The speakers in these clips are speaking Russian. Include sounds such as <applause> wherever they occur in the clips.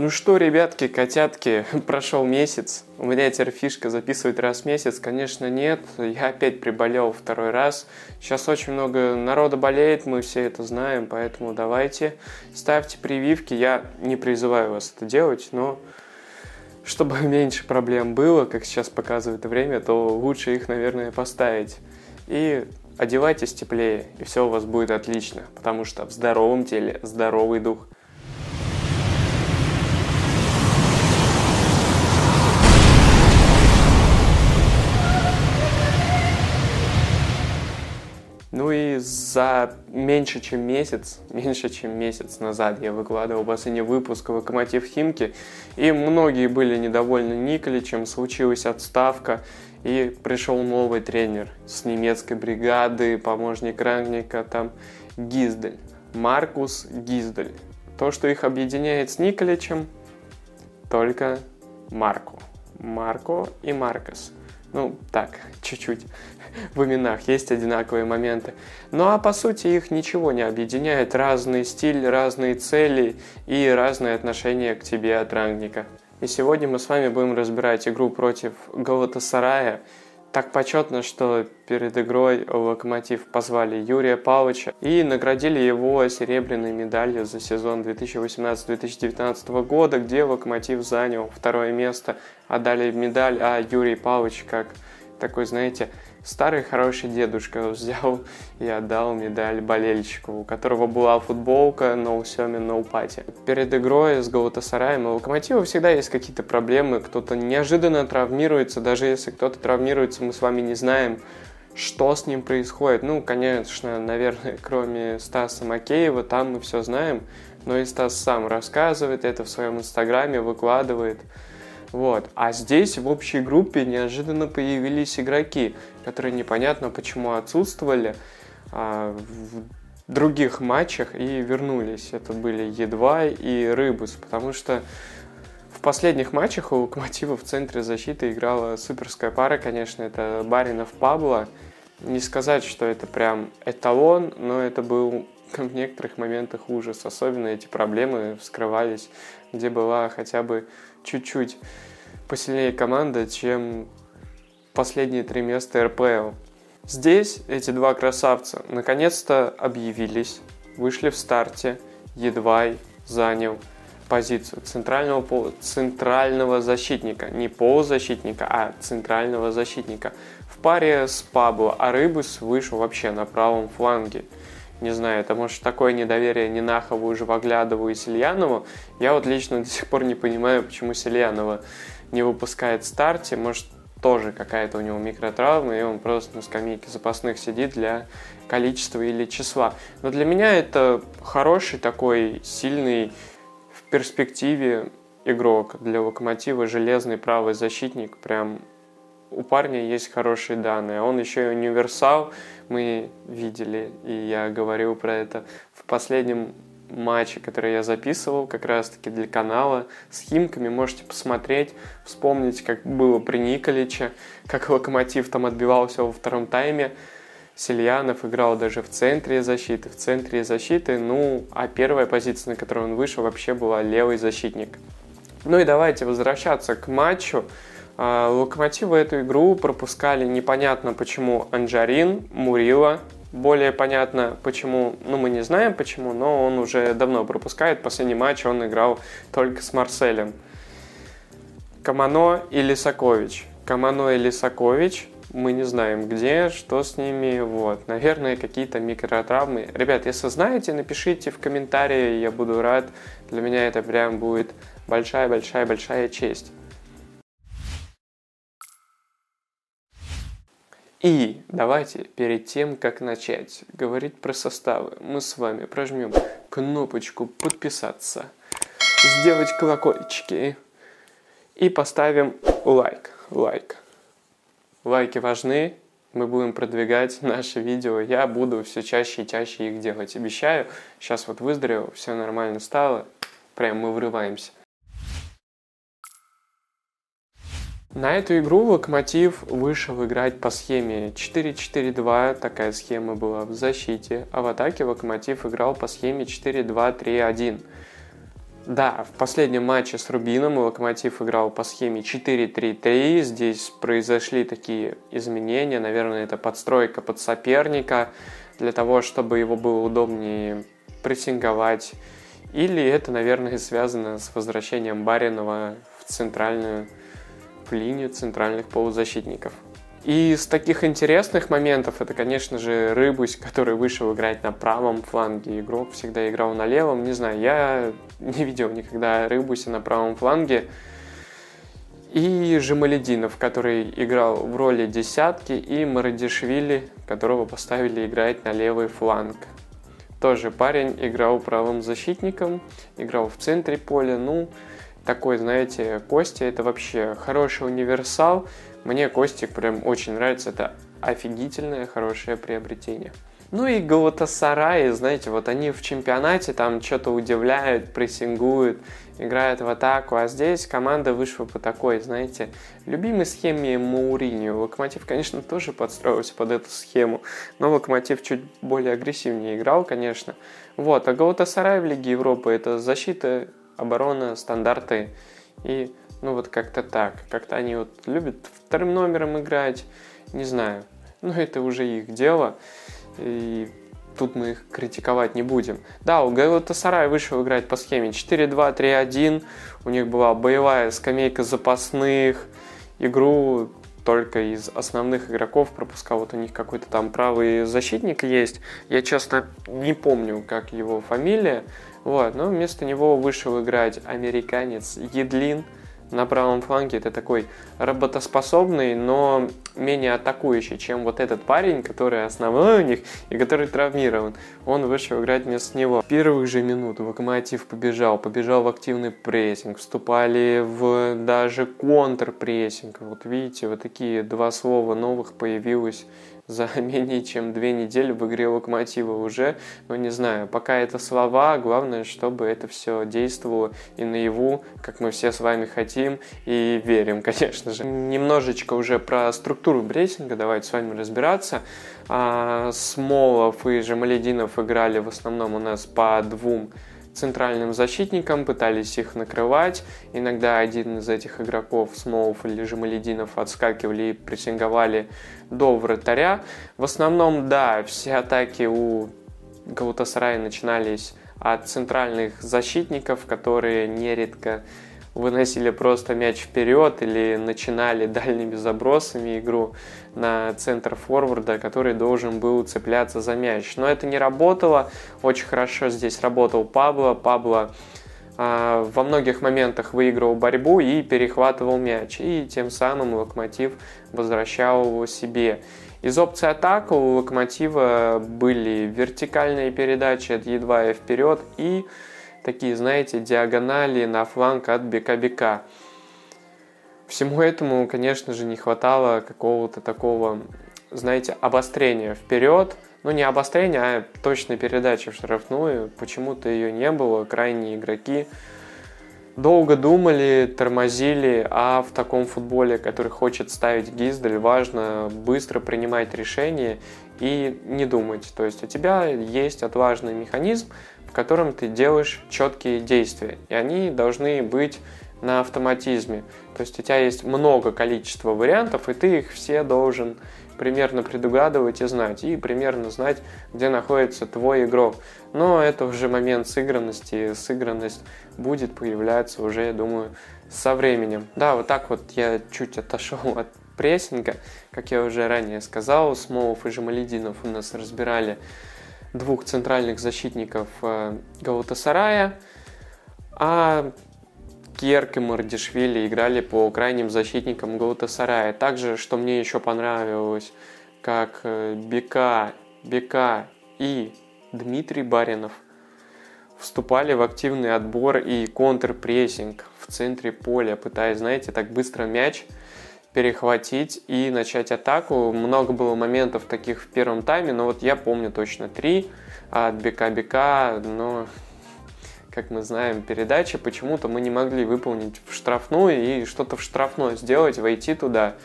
Ну что, ребятки, котятки, <laughs> прошел месяц. У меня теперь фишка записывать раз в месяц. Конечно, нет. Я опять приболел второй раз. Сейчас очень много народа болеет, мы все это знаем, поэтому давайте ставьте прививки. Я не призываю вас это делать, но чтобы <laughs> меньше проблем было, как сейчас показывает время, то лучше их, наверное, поставить. И одевайтесь теплее, и все у вас будет отлично, потому что в здоровом теле здоровый дух – за меньше чем месяц, меньше чем месяц назад я выкладывал последний выпуск «Локомотив Химки», и многие были недовольны Николичем, случилась отставка, и пришел новый тренер с немецкой бригады, помощник Рангника, там Гиздель, Маркус Гиздель. То, что их объединяет с Николичем, только Марко. Марко и Маркос. Ну, так, чуть-чуть <laughs> в именах есть одинаковые моменты. Ну а по сути их ничего не объединяет. Разный стиль, разные цели и разные отношения к тебе от рангника. И сегодня мы с вами будем разбирать игру против Галатасарая. Так почетно, что перед игрой Локомотив позвали Юрия Павловича и наградили его серебряной медалью за сезон 2018-2019 года, где Локомотив занял второе место, отдали медаль, а Юрий Павлович, как такой, знаете, старый хороший дедушка взял и отдал медаль болельщику, у которого была футболка No Semi No Party. Перед игрой с Галатасараем и Локомотивом всегда есть какие-то проблемы, кто-то неожиданно травмируется, даже если кто-то травмируется, мы с вами не знаем, что с ним происходит. Ну, конечно, наверное, <laughs> кроме Стаса Макеева, там мы все знаем, но и Стас сам рассказывает это в своем инстаграме, выкладывает. Вот. А здесь в общей группе неожиданно появились игроки, которые непонятно почему отсутствовали а, в других матчах и вернулись. Это были Едва и Рыбус, потому что в последних матчах у Локомотива в центре защиты играла суперская пара, конечно, это Баринов Пабло. Не сказать, что это прям эталон, но это был <laughs> в некоторых моментах ужас. Особенно эти проблемы вскрывались, где была хотя бы чуть-чуть посильнее команда, чем последние три места РПЛ. Здесь эти два красавца наконец-то объявились, вышли в старте, Едвай занял позицию центрального, центрального защитника. Не полузащитника, а центрального защитника. В паре с Пабло, а Рыбус вышел вообще на правом фланге. Не знаю, это может такое недоверие Нинахову, Живоглядову и Сильянову. Я вот лично до сих пор не понимаю, почему Сильянова не выпускает в старте. Может, тоже какая-то у него микротравма, и он просто на скамейке запасных сидит для количества или числа. Но для меня это хороший такой сильный в перспективе игрок для Локомотива, железный правый защитник, прям у парня есть хорошие данные. Он еще и универсал, мы видели, и я говорил про это в последнем матче, который я записывал как раз-таки для канала с Химками. Можете посмотреть, вспомнить, как было при Николиче, как Локомотив там отбивался во втором тайме. Сельянов играл даже в центре защиты, в центре защиты, ну, а первая позиция, на которую он вышел, вообще была левый защитник. Ну и давайте возвращаться к матчу. А, Локомотивы эту игру пропускали непонятно почему Анджарин, Мурила. Более понятно почему, ну мы не знаем почему, но он уже давно пропускает. Последний матч он играл только с Марселем. Камано и Лисакович. Камано и Лисакович мы не знаем где, что с ними, вот. Наверное, какие-то микротравмы. Ребят, если знаете, напишите в комментарии, я буду рад. Для меня это прям будет большая-большая-большая честь. И давайте перед тем, как начать говорить про составы, мы с вами прожмем кнопочку подписаться, сделать колокольчики и поставим лайк. Лайк. Лайки важны, мы будем продвигать наши видео. Я буду все чаще и чаще их делать. Обещаю, сейчас вот выздоровел, все нормально стало, прям мы врываемся. На эту игру Локомотив вышел играть по схеме 4-4-2, такая схема была в защите, а в атаке Локомотив играл по схеме 4-2-3-1. Да, в последнем матче с Рубином Локомотив играл по схеме 4-3-3. Здесь произошли такие изменения. Наверное, это подстройка под соперника для того, чтобы его было удобнее прессинговать. Или это, наверное, связано с возвращением Баринова в центральную в линию центральных полузащитников. И из таких интересных моментов это, конечно же, Рыбусь, который вышел играть на правом фланге. Игрок всегда играл на левом. Не знаю, я не видел никогда Рыбуся на правом фланге. И Жемалединов, который играл в роли десятки, и Марадишвили, которого поставили играть на левый фланг. Тоже парень играл правым защитником, играл в центре поля. Ну, такой, знаете, Костя это вообще хороший универсал. Мне Костик прям очень нравится, это офигительное, хорошее приобретение. Ну и Галатасараи, знаете, вот они в чемпионате там что-то удивляют, прессингуют, играют в атаку, а здесь команда вышла по такой, знаете, любимой схеме Мауринio. Локомотив, конечно, тоже подстроился под эту схему, но Локомотив чуть более агрессивнее играл, конечно. Вот, а Галатасарай в Лиге Европы это защита, оборона, стандарты и ну вот как-то так. Как-то они вот любят вторым номером играть. Не знаю. Но это уже их дело. И тут мы их критиковать не будем. Да, у Галатасарай вышел играть по схеме 4-2-3-1. У них была боевая скамейка запасных. Игру только из основных игроков пропускал. Вот у них какой-то там правый защитник есть. Я, честно, не помню, как его фамилия. Вот, но вместо него вышел играть американец Едлин – на правом фланге это такой работоспособный, но менее атакующий, чем вот этот парень, который основной у них и который травмирован. Он вышел играть вместо него. В первых же минут Локомотив побежал, побежал в активный прессинг, вступали в даже контрпрессинг. Вот видите, вот такие два слова новых появилось за <laughs> менее чем две недели в игре Локомотива уже. Но не знаю, пока это слова, главное, чтобы это все действовало и наяву, как мы все с вами хотим и верим, <laughs> конечно же. Немножечко уже про структуру брессинга давайте с вами разбираться. А, Смолов и Жамалединов играли в основном у нас по двум центральным защитникам, пытались их накрывать. Иногда один из этих игроков, Смолов или Жемалединов, отскакивали и прессинговали до вратаря. В основном, да, все атаки у Гаутасарая начинались от центральных защитников, которые нередко выносили просто мяч вперед или начинали <laughs> дальними забросами игру на центр форварда, который должен был цепляться за мяч. Но это не работало. Очень хорошо здесь работал Пабло. Пабло во многих моментах выигрывал борьбу и перехватывал мяч. И тем самым Локомотив возвращал его себе. Из опций атака у Локомотива были вертикальные передачи от едва и вперед и такие, знаете, диагонали на фланг от бека-бека. Всему этому, конечно же, не хватало какого-то такого, знаете, обострения вперед. Ну, не обострения, а точной передачи в штрафную. Почему-то ее не было. Крайние игроки долго думали, тормозили, а в таком футболе, который хочет ставить Гиздель, важно быстро принимать решения и не думать. То есть у тебя есть отважный механизм, в котором ты делаешь четкие действия, и они должны быть на автоматизме. То есть у тебя есть много количества вариантов, и ты их все должен примерно предугадывать и знать, и примерно знать, где находится твой игрок. Но это уже момент сыгранности, сыгранность будет появляться уже, я думаю, со временем. Да, вот так вот я чуть отошел <laughs> от прессинга. Как я уже ранее сказал, Смолов и Жамалединов у нас разбирали двух центральных защитников э, Галатасарая, а Кьерк и Мардишвили играли по крайним защитникам Галатасарая. Также, что мне еще понравилось, как э, Бека, Бека и Дмитрий Баринов вступали в активный отбор и контрпрессинг в центре поля, пытаясь, знаете, так быстро мяч – перехватить и начать атаку. Много было моментов таких в первом тайме, но вот я помню точно три от БК-БК, но как мы знаем, передачи почему-то мы не могли выполнить в штрафную и что-то в штрафной сделать, войти туда.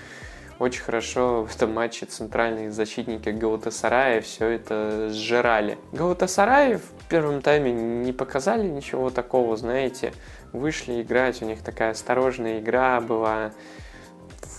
очень хорошо в этом матче центральные защитники Гаутасарая все это сжирали. Гаутасарай в первом тайме не показали ничего такого, знаете, вышли играть, у них такая осторожная игра была,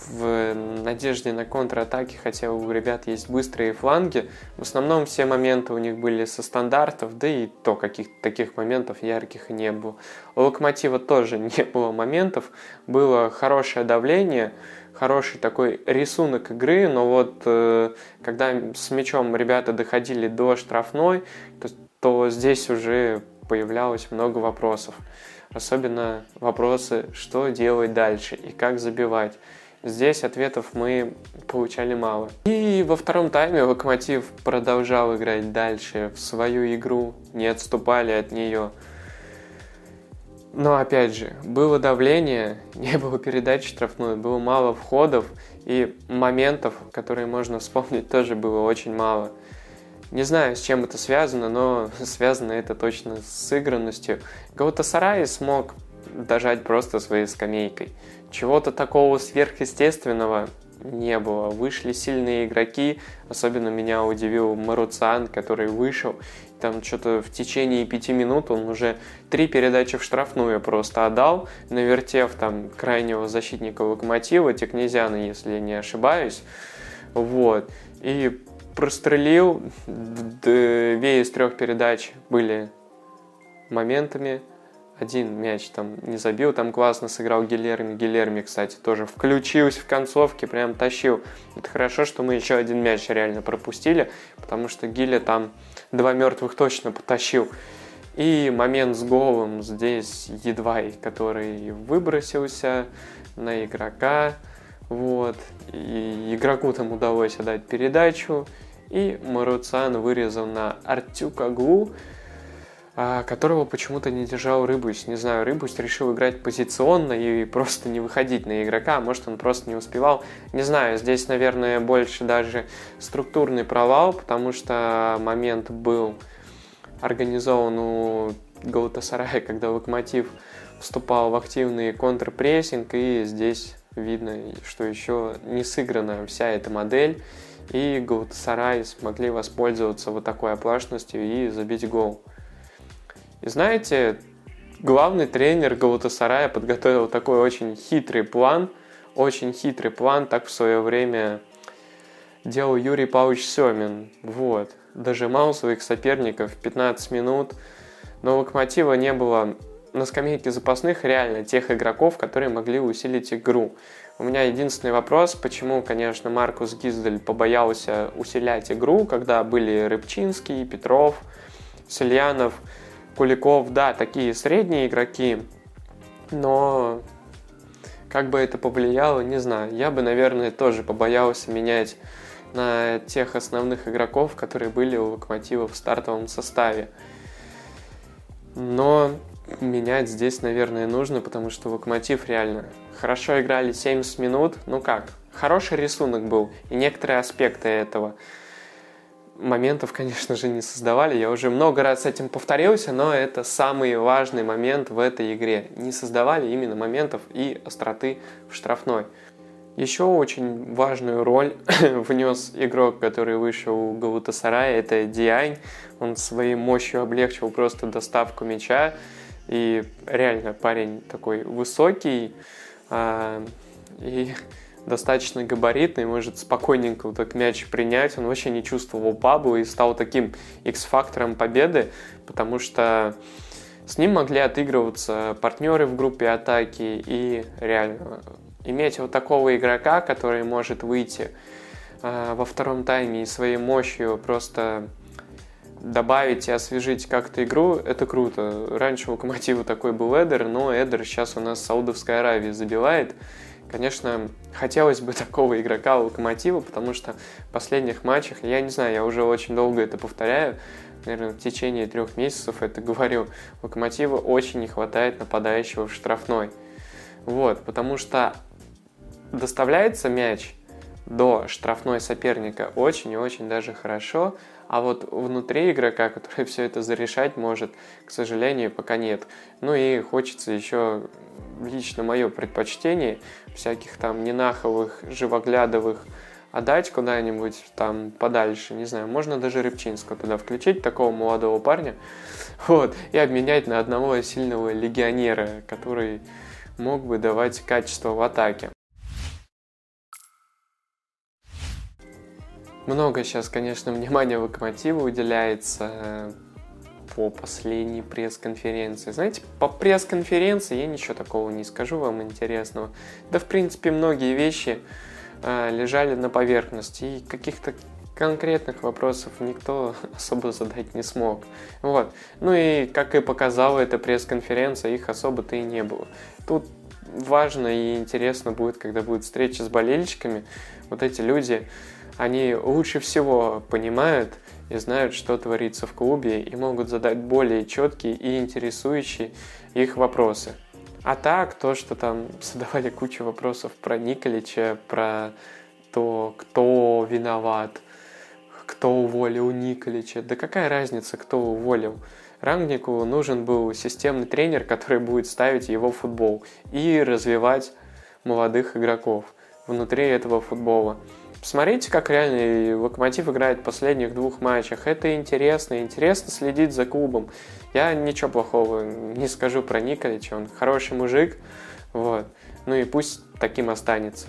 в надежде на контратаки, хотя у ребят есть быстрые фланги. В основном все моменты у них были со стандартов, да и то каких-то таких моментов ярких не было. У Локомотива тоже <laughs> не было моментов, было хорошее давление, хороший такой рисунок игры, но вот э, когда с мячом ребята доходили до штрафной, то, то здесь уже появлялось много вопросов. Особенно вопросы, что делать дальше и как забивать. Здесь ответов мы получали мало. И во втором тайме Локомотив продолжал играть дальше в свою игру, не отступали от нее. Но опять же, было давление, <laughs> не было передач штрафной, было мало входов и моментов, которые можно вспомнить, тоже было очень мало. Не знаю, с чем это связано, но <laughs> связано это точно с сыгранностью. Гаутасарай смог дожать просто своей скамейкой. Чего-то такого сверхъестественного не было. Вышли сильные игроки, особенно меня удивил Маруцан, который вышел, там что-то в течение пяти минут он уже три передачи в штрафную просто отдал, навертев там крайнего защитника Локомотива, Текнезяна, если не ошибаюсь, вот, и прострелил, две из трех передач были моментами, один мяч там не забил, там классно сыграл Гилерми. Гилерми, кстати, тоже включился в концовке, прям тащил. Это хорошо, что мы еще один мяч реально пропустили, потому что Гиля там два мертвых точно потащил. И момент с голом здесь едва, который выбросился на игрока. Вот. И игроку там удалось отдать передачу. И Маруцан вырезал на Артюкаглу. А, которого почему-то не держал Рыбусь. Не знаю, Рыбусь решил играть позиционно и просто не выходить на игрока, а может он просто не успевал. Не знаю, здесь, наверное, больше даже структурный провал, потому что момент был организован у Галатасарая, <laughs> когда Локомотив вступал в активный контрпрессинг, и здесь видно, что еще не сыграна вся эта модель, и Галатасарай смогли воспользоваться вот такой оплошностью и забить гол. И знаете, главный тренер Галатасарая подготовил такой очень хитрый план, очень хитрый план, так в свое время делал Юрий Павлович Семин. Вот. Дожимал своих соперников 15 минут, но Локомотива не было на скамейке запасных реально тех игроков, которые могли усилить игру. У меня единственный вопрос, почему, конечно, Маркус Гиздель побоялся усилять игру, когда были Рыбчинский, Петров, Сельянов – Куликов, да, такие средние игроки, но как бы это повлияло, не знаю. Я бы, наверное, тоже побоялся менять на тех основных игроков, которые были у Локомотива в стартовом составе. Но менять здесь, наверное, нужно, потому что Локомотив реально хорошо играли 70 минут. Ну как, хороший рисунок был, и некоторые аспекты этого – моментов, конечно же, не создавали. Я уже много раз с этим повторился, но это самый важный момент в этой игре. Не создавали именно моментов и остроты в штрафной. Еще очень важную роль <coughs> внес игрок, который вышел у Галутасарая, это Диань. Он своей мощью облегчил просто доставку мяча. И реально парень такой высокий. А, и достаточно габаритный, может спокойненько вот так мяч принять. Он вообще не чувствовал Пабло и стал таким X-фактором победы, потому что с ним могли отыгрываться партнеры в группе атаки и реально иметь вот такого игрока, который может выйти э, во втором тайме и своей мощью просто добавить и освежить как-то игру, это круто. Раньше у Локомотива такой был Эдер, но Эдер сейчас у нас Саудовской Аравии забивает. Конечно, хотелось бы <laughs> такого игрока у Локомотива, потому что в последних матчах, я не знаю, я уже очень долго это повторяю, наверное, в течение трех месяцев это <laughs> говорю, Локомотива очень не хватает нападающего в штрафной. Вот, потому что доставляется мяч до штрафной соперника очень и очень даже хорошо, а вот внутри игрока, который <laughs> все это зарешать может, к сожалению, пока нет. Ну и хочется еще лично мое предпочтение, всяких там ненаховых, живоглядовых отдать куда-нибудь там подальше, не знаю, можно даже Рыбчинского туда включить, такого молодого парня, <laughs> вот, и обменять на одного сильного легионера, который мог бы давать качество в атаке. Много сейчас, конечно, <laughs> внимания Локомотиву уделяется э, по последней пресс-конференции. Знаете, по пресс-конференции я ничего такого не скажу вам интересного. Да, в принципе, многие вещи э, лежали на поверхности, и каких-то конкретных вопросов никто <laughs> особо задать не смог. Вот. Ну и, как и показала эта пресс-конференция, их особо-то и не было. Тут важно и интересно будет, когда будет встреча с болельщиками. Вот эти люди, они лучше всего понимают и знают, что творится в клубе, и могут задать более четкие и интересующие их вопросы. А так, то, что там <laughs> задавали кучу вопросов про Николича, про то, кто виноват, кто уволил Николича. Да какая разница, кто уволил? Рангнику нужен был системный тренер, который будет ставить его в футбол и развивать молодых игроков внутри этого футбола. Посмотрите, как реально Локомотив играет в последних двух матчах. Это интересно, интересно следить за клубом. Я ничего плохого не скажу про Николича, он хороший мужик, вот. Ну и пусть таким останется.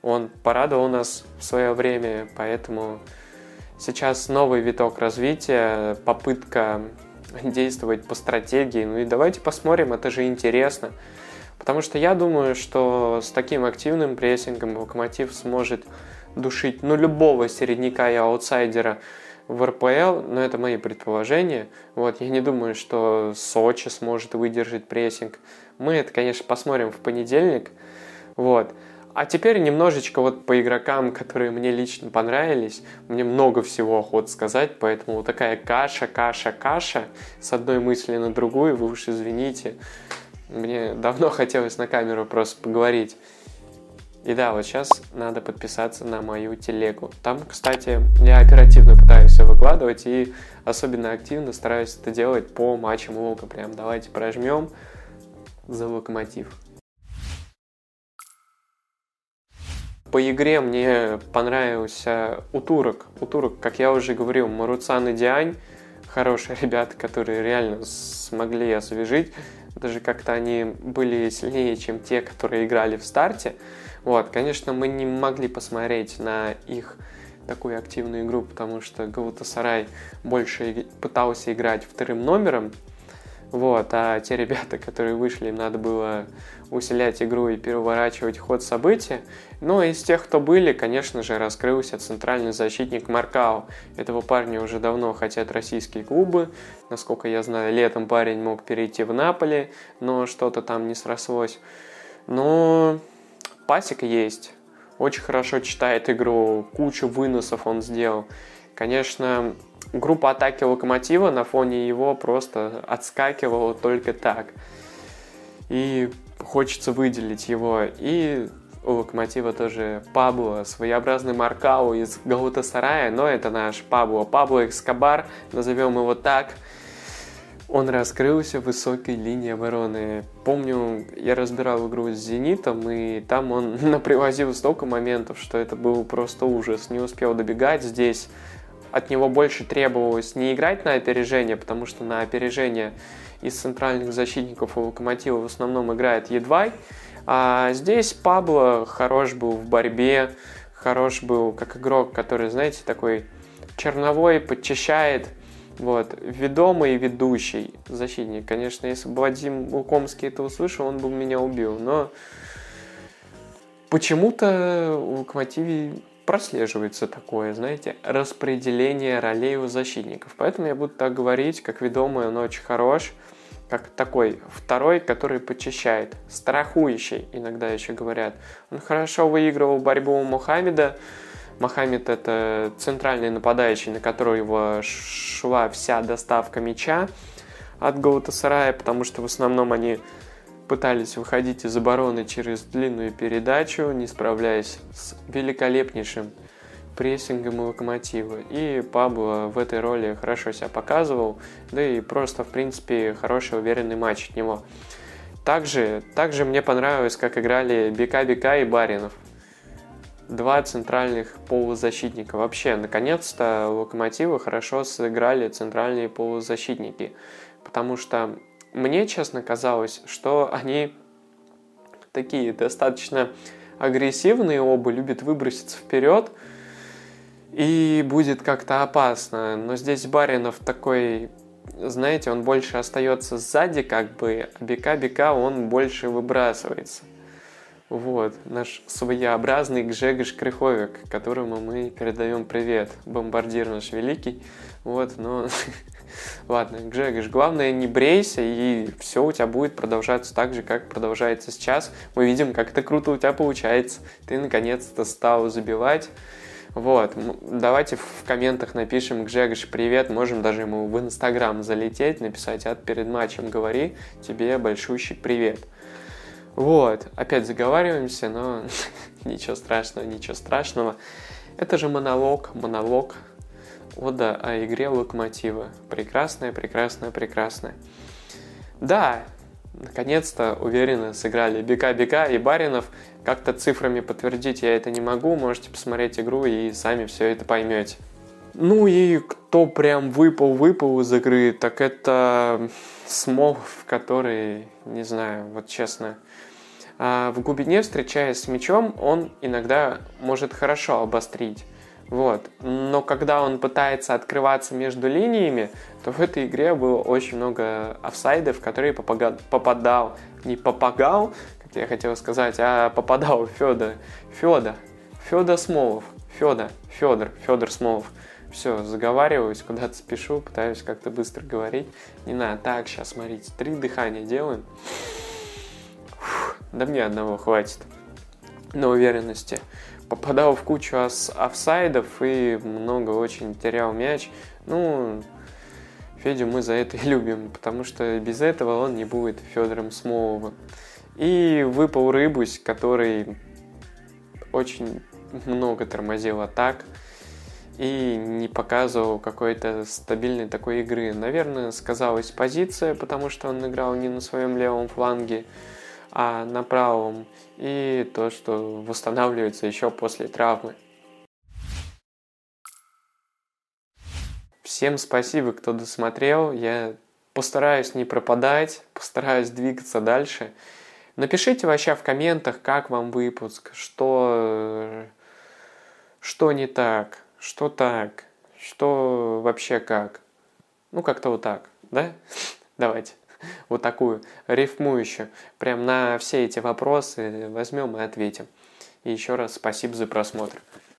Он порадовал нас в свое время, поэтому сейчас новый виток развития, попытка действовать по стратегии. Ну и давайте посмотрим, это же интересно. Потому что я думаю, что с таким активным прессингом Локомотив сможет душить ну, любого середняка и аутсайдера в РПЛ, но это мои предположения. Вот, я не думаю, что Сочи сможет выдержать прессинг. Мы это, конечно, посмотрим в понедельник. Вот. А теперь немножечко вот по игрокам, которые мне лично понравились. Мне много всего охот сказать, поэтому вот такая каша, каша, каша с одной мысли на другую, вы уж извините. Мне давно <laughs> хотелось на камеру просто поговорить. И да, вот сейчас надо подписаться на мою телегу. Там, кстати, я оперативно пытаюсь все выкладывать и особенно активно стараюсь это делать по матчам Лука. Прям давайте прожмем за локомотив. По игре мне понравился Утурок. Утурок, как я уже говорил, Маруцан и Диань. Хорошие <laughs> ребята, которые реально смогли освежить. Даже как-то они были сильнее, чем те, которые играли в старте. Вот, конечно, мы не могли посмотреть на их такую активную игру, потому что Галатасарай больше пытался играть вторым номером, вот, а те ребята, которые вышли, им надо было усилять игру и переворачивать ход событий. Но из тех, кто были, конечно же, раскрылся центральный защитник Маркау. Этого парня уже давно хотят российские клубы. Насколько я знаю, летом парень мог перейти в Наполе, но что-то там не срослось. Но пасек есть, очень хорошо читает игру, кучу выносов он сделал. Конечно, группа атаки Локомотива на фоне его просто отскакивала только так. И хочется выделить его. И у Локомотива тоже Пабло, своеобразный Маркау из Галатасарая, но это наш Пабло. Пабло Экскобар, назовем его так – он раскрылся в высокой линии обороны. Помню, я разбирал игру с «Зенитом», и там он <laughs> напривозил столько моментов, что это был просто ужас. Не успел добегать здесь. От него больше требовалось не играть на опережение, потому что на опережение из центральных защитников у «Локомотива» в основном играет Едвай. А здесь Пабло хорош был в борьбе, хорош был как игрок, который, знаете, такой черновой, подчищает – вот. Ведомый ведущий защитник. Конечно, если бы Вадим Лукомский это услышал, он бы меня убил. Но почему-то в Локомотиве прослеживается такое, знаете, распределение ролей у защитников. Поэтому я буду так говорить, как ведомый он очень хорош, как такой второй, который почищает, страхующий, иногда еще говорят. Он хорошо выигрывал борьбу у Мухаммеда, Мохаммед это центральный нападающий, на которого шла вся доставка мяча от Галатасарая, потому что в основном они пытались выходить из обороны через длинную передачу, не справляясь с великолепнейшим прессингом локомотива. И Пабло в этой роли хорошо себя показывал, да и просто, в принципе, хороший уверенный матч от него. также, также мне понравилось, как играли Бека Бека и Баринов. Два центральных полузащитника. Вообще, наконец-то Локомотивы хорошо сыграли центральные полузащитники. Потому что мне, честно, казалось, что они такие достаточно агрессивные оба, любят выброситься вперед, и будет как-то опасно. Но здесь Баринов такой знаете, он больше остается сзади, как бы, а бека-бека он больше выбрасывается. Вот, наш своеобразный Гжегош Крыховик, которому мы передаем привет. Бомбардир наш великий. Вот, но... <laughs> Ладно, Гжегош, главное не брейся, и все у тебя будет продолжаться так же, как продолжается сейчас. Мы видим, как это круто у тебя получается. Ты наконец-то стал забивать. Вот, давайте в комментах напишем Гжегош привет, можем даже ему в Инстаграм залететь, написать от перед матчем говори, тебе большущий привет. Вот, опять заговариваемся, но <laughs> ничего страшного, ничего страшного. Это же монолог, монолог, ода о игре Локомотива. Прекрасная, прекрасная, прекрасная. Да, наконец-то уверенно сыграли Бека-Бека и Баринов. Как-то цифрами подтвердить я это не могу, можете посмотреть игру и сами все это поймете. Ну и кто прям выпал-выпал из игры, так это Смолов, который, не знаю, вот честно, а, в глубине, встречаясь с мячом, он иногда может хорошо обострить. Вот. Но когда он пытается открываться между линиями, то в этой игре было очень много офсайдов, которые попадал, попадал не попагал, как я хотел сказать, а попадал Федор, Федор, Федор Смолов, Федор, Федор, Федор Смолов. Все, заговариваюсь, куда-то спешу, пытаюсь как-то быстро говорить. Не надо, так, сейчас, смотрите, три дыхания делаем. Да мне одного хватит на уверенности попадал в кучу офсайдов и много очень терял мяч. Ну, Федю мы за это <laughs> и любим, потому что без этого он не будет Федором Смоловым. И выпал Рыбусь, который очень много тормозил атак и не показывал какой-то стабильной такой игры. Наверное, сказалась позиция, потому что он играл не на своем левом фланге, а на правом, и то, что восстанавливается еще после травмы. Всем спасибо, кто досмотрел. Я постараюсь не пропадать, постараюсь двигаться дальше. Напишите вообще в комментах, как вам выпуск, что, что не так, что так, что вообще как. Ну, как-то вот так, да? Давайте <laughs> вот такую рифмующую. Прям на все эти вопросы возьмем и ответим. И еще раз спасибо за просмотр.